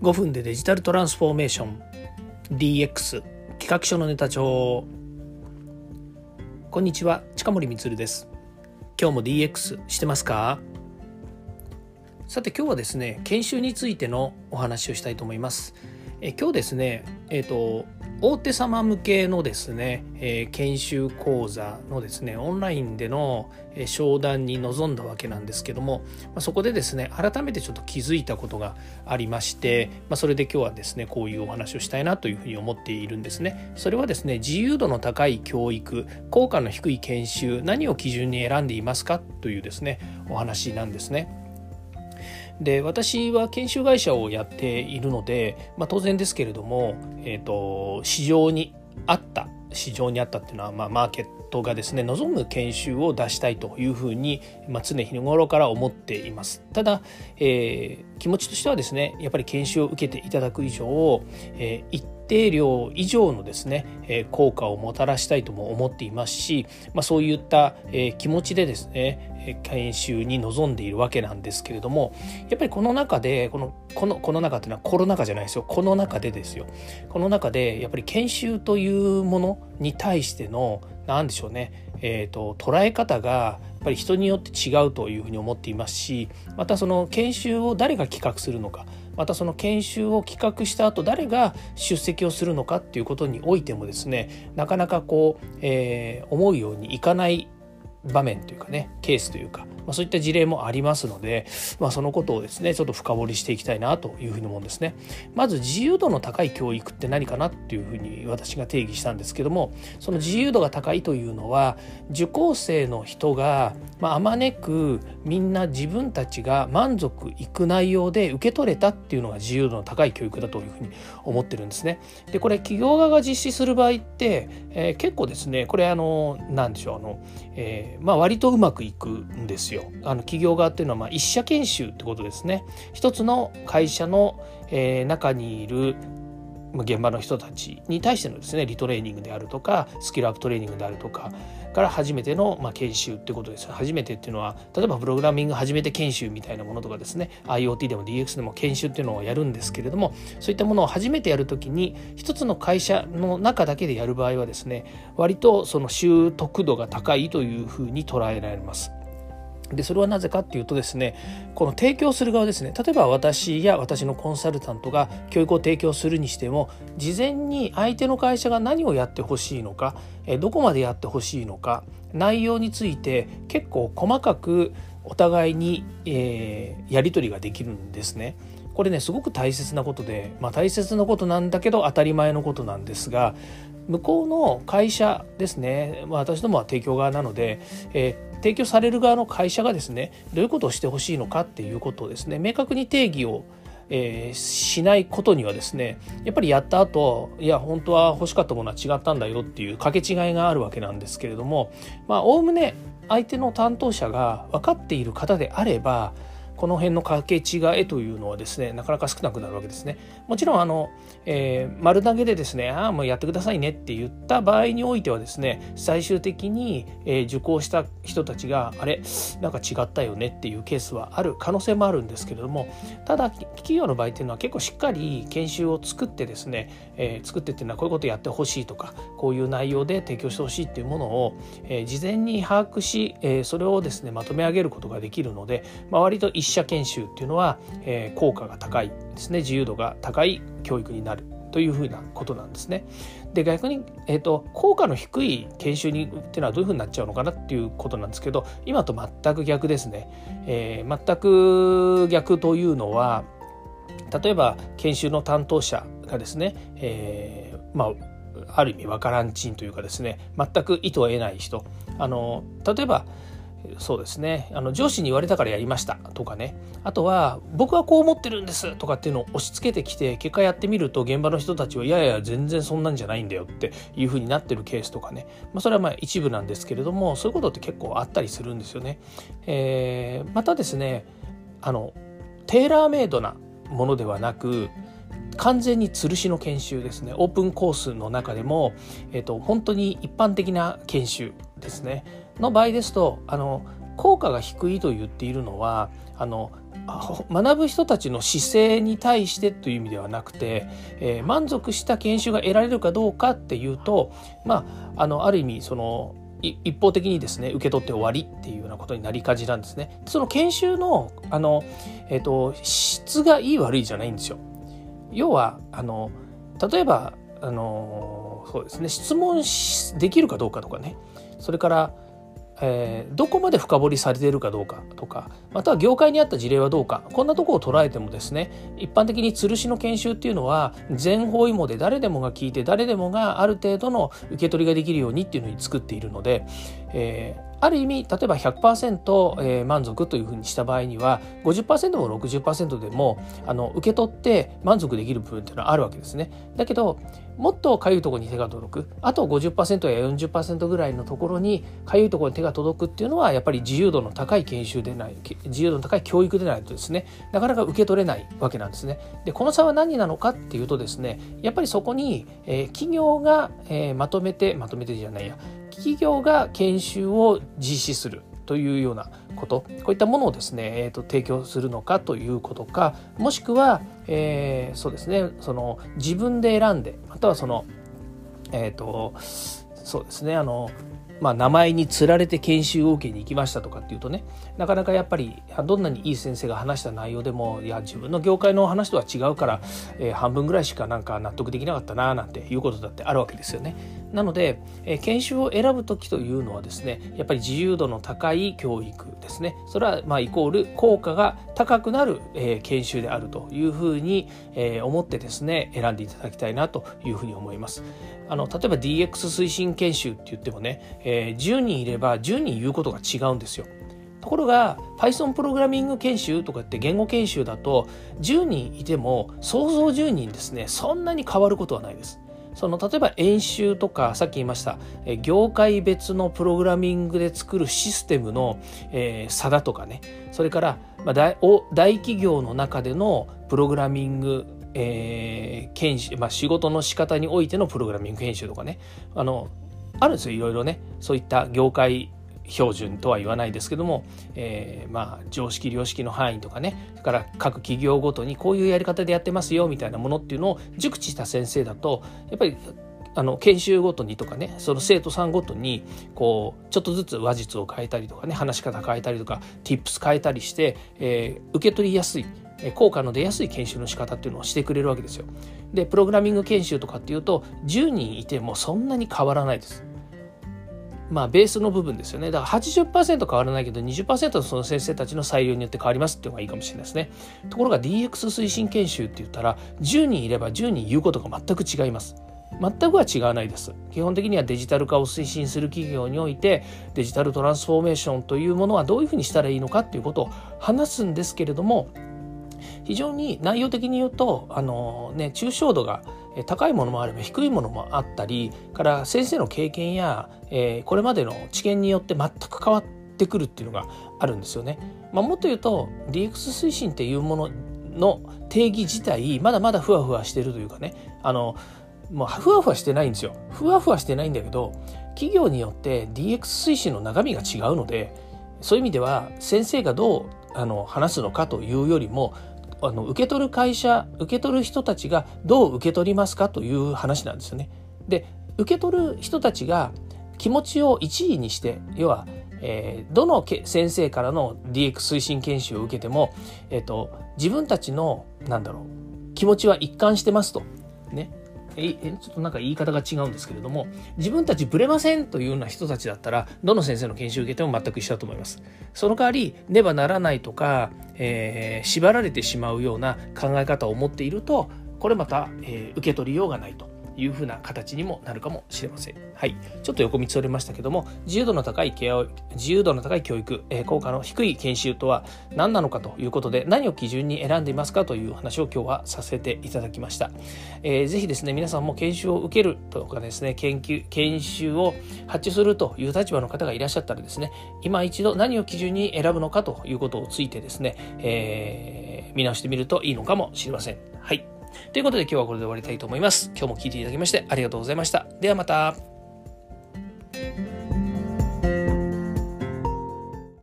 5分でデジタルトランスフォーメーション。DX 企画書のネタ帳。こんにちは近森光です。今日も DX してますか？さて今日はですね研修についてのお話をしたいと思います。え今日ですねえっ、ー、と大手様向けのですね、えー、研修講座のですねオンラインでの、商談に臨んだわけなんですけども、まあ、そこでですね改めてちょっと気づいたことがありまして、まあ、それで今日はですねこういうお話をしたいなというふうに思っているんですね。それはですね自由度の高い教育効果の低い研修何を基準に選んでいますかというですねお話なんですね。で私は研修会社をやっているので、まあ、当然ですけれども、えーと、市場にあった市場にあったっていうのは、まあ、マーケットがですね望む研修を出したいというふうに、まあ、常日頃から思っています。ただ、えー、気持ちとしてはですねやっぱり研修を受けていただく以上、えー、一定量以上のですね、え、効果をもたらしたいとも思っていますし、まあ、そういった、え、気持ちでですね研修に臨んでいるわけなんですけれどもやっぱりこの中でこのこのこの中っていうのはコロナ禍じゃないですよ。この中でですよ。この中でやっぱり研修というものに対しての何でしょうね、えーと、捉え方がやっぱり人によって違うというふうに思っていますしまたその研修を誰が企画するのかまたその研修を企画した後誰が出席をするのかっていうことにおいてもですねなかなかこう、えー、思うようにいかない場面というかねケースというかまあ、そういった事例もありますので、まあ、そのことをですねちょっと深掘りしていきたいなというふうに思うんですね。まず自由度の高い教育って何かなっていうふうに私が定義したんですけどもその自由度が高いというのは受講生の人がまあ、あまねくみんな自分たちが満足いく内容で受け取れたっていうのが自由度の高い教育だというふうに思ってるんですね。でこれ企業側が実施する場合って、えー、結構ですねこれあの何でしょうあの、えー、まあ、割とうまくいくんですよ。あの企業側っていうのはまあ一社研修ってことですね。一つの会社の、えー、中にいる現場の人たちに対してのですねリトレーニングであるとかスキルアップトレーニングであるとかから初めての、まあ、研修ってことです初めてっていうのは例えばプログラミング初めて研修みたいなものとかですね IoT でも DX でも研修っていうのをやるんですけれどもそういったものを初めてやるときに一つの会社の中だけでやる場合はですね割とその習得度が高いというふうに捉えられます。でそれはなぜかっていうとですねこの提供する側ですね例えば私や私のコンサルタントが教育を提供するにしても事前に相手の会社が何をやってほしいのかどこまでやってほしいのか内容について結構細かくお互いに、えー、やり取りができるんですね。これねすごく大切なことで、まあ、大切なことなんだけど当たり前のことなんですが向こうの会社ですね、まあ、私どもは提供側なので、えー提供される側の会社がですねどういうことをしてほしいのかっていうことをですね明確に定義をえー、しないことにはですねやっぱりやった後いや本当は欲しかったものは違ったんだよっていうかけ違いがあるわけなんですけれどもまあおおむね相手の担当者が分かっている方であればこの辺の掛け違いというのはですねなかなか少なくなるわけですね。もちろんあの、えー、丸投げでですねああもうやってくださいねって言った場合においてはですね最終的に、えー、受講した人たちがあれ？なんか違ったよねっていうケースはある可能性もあるんですけれどもただ企業の場合っていうのは結構しっかり研修を作ってですね、えー、作ってっていうのはこういうことやってほしいとかこういう内容で提供してほしいっていうものを、えー、事前に把握し、えー、それをですねまとめ上げることができるので、まあ、割と一社研修っていうのは、え、効果が高いですね自由度が高い教育になるというふうなことなんですね。で逆に、えーと、効果の低い研修にっていうのはどういうふうになっちゃうのかなっていうことなんですけど今と全く逆ですね。えー、全く逆というのは例えば研修の担当者がですね、えー、まあある意味わからんちんというかですね全く意図を得ない人あの例えばそうですね。あの上司に言われたからやりました。とかね。あとは僕はこう思ってるんですとかっていうのを押し付けてきて結果やってみると現場の人たちはいやいや全然そんなんじゃないんだよっていうふうになってるケースとかね、まあ、それはまあ一部なんですけれどもそういうことって結構あったりするんですよね。えー、またですねあのテーラーメイドなものではなく完全に吊るしの研修ですね。オープンコースの中でも、えーと、本当に一般的な研修ですね。の場合ですとあの効果が低いと言っているのはあの学ぶ人たちの姿勢に対してという意味ではなくて、えー、満足した研修が得られるかどうかっていうと、まあ、あのある意味その一方的にですね受け取って終わりっていうようなことになりがちなんですね。その研修のあの、えーと、質がいい悪いじゃないんですよ。要はあの例えばあのそうですね質問できるかどうかとかねそれからえー、どこまで深掘りされているかどうかとかまたは業界にあった事例はどうかこんなとこを捉えてもですね一般的に吊るしの研修っていうのは全方位もで誰でもが聞いて誰でもがある程度の受け取りができるようにっていうのに作っているので、えーある意味例えば100%、えー、満足というふうにした場合には50%も60%でもあの受け取って満足できる部分っていうのはあるわけですね。だけどもっとかゆいところに手が届くあと50%や40%ぐらいのところにかゆいところに手が届くっていうのはやっぱり自由度の高い研修でない自由度の高い教育でないとですねなかなか受け取れないわけなんですね。でこの差は何なのかっていうとですねやっぱりそこに、えー、企業が、えー、まとめてまとめてじゃないや企業が研修を実施するというようなことこういったものをですね、えーと、提供するのかということかもしくは、えー、そうですねその自分で選んでまたはそのえっ、ー、とそうですねあのまあ、名前につられて研修を受けに行きましたとかっていうとねなかなかやっぱりどんなにいい先生が話した内容でもいや自分の業界の話とは違うから、えー、半分ぐらいしかなんか納得できなかったななんていうことだってあるわけですよね。なので、え、研修を選ぶ時というのはですねやっぱり自由度の高い教育ですねそれはまあイコール効果が高くなる、え、研修であるというふうに、え、思ってですね選んでいただきたいなというふうに思います。あの例えば DX 推進研修って言ってもね、え、10人いれば10人言うことが違うんですよ。ところが Python プログラミング研修とかって言語研修だと10人いても想像10人ですねそんなに変わることはないです。その例えば演習とかさっき言いました業界別のプログラミングで作るシステムの、えー、差だとかね。それから、まあ、大大企業の中でのプログラミングえー、研修、まあ、仕事の仕方においてのプログラミング研修とかね。あのあるんですよいろいろね。そういった業界標準とは言わないですけども、えー、まあ常識良識の範囲とかねそれから各企業ごとにこういうやり方でやってますよみたいなものっていうのを熟知した先生だとやっぱりあの研修ごとにとかねその生徒さんごとにこうちょっとずつ話術を変えたりとかね話し方変えたりとか tips 変えたりして、えー、受け取りやすい効果の出やすい研修の仕方っていうのをしてくれるわけですよ。でプログラミング研修とかっていうと10人いてもそんなに変わらないです。まあベースの部分ですよね。だから80%変わらないけど20%のその先生たちの裁量によって変わりますっていうのがいいかもしれないですね。ところが DX 推進研修って言ったら10人いれば10人言うことが全く違います。全くは違わないです。基本的にはデジタル化を推進する企業においてデジタルトランスフォーメーションというものはどういうふうにしたらいいのかっていうことを話すんですけれども非常に内容的に言うとあの、ね、抽象度が高いものもあれば低いものもあったりから先生の経験や、えー、これまでの知見によって全く変わってくるっていうのがあるんですよね。まあ、もっと言うと DX 推進っていうものの定義自体まだまだふわふわしてるというかねあのもうふわふわしてないんですよ。ふわふわしてないんだけど企業によって DX 推進の中身が違うのでそういう意味では先生がどうあの話すのかというよりもあの受け取る会社受け取る人たちがどう受け取りますかという話なんですよね。で受け取る人たちが気持ちを1位にして要は、えー、どの先生からの DX 推進研修を受けても、えーと、自分たちのなんだろう気持ちは一貫してますと。ね、えちょっとなんか言い方が違うんですけれども自分たちブレませんというような人たちだったらどの先生の研修を受けても全く一緒だと思います。その代わりねばならないとか、えー、縛られてしまうような考え方を持っているとこれまた、えー、受け取りようがないと。いうふうな形にもなるかもしれません。はい。ちょっと横道それましたけども、自由度の高いケア、自由度の高い教育、えー、効果の低い研修とは何なのかということで、何を基準に選んでいますかという話を今日はさせていただきました。えー、ぜひですね、皆さんも研修を受けるとかですね、研究、研修を発注するという立場の方がいらっしゃったらですね、今一度何を基準に選ぶのかということをついてですね、えー、見直してみるといいのかもしれません。はい。ということで今日はこれで終わりたいと思います。今日も聴いていただきましてありがとうございました。ではまた。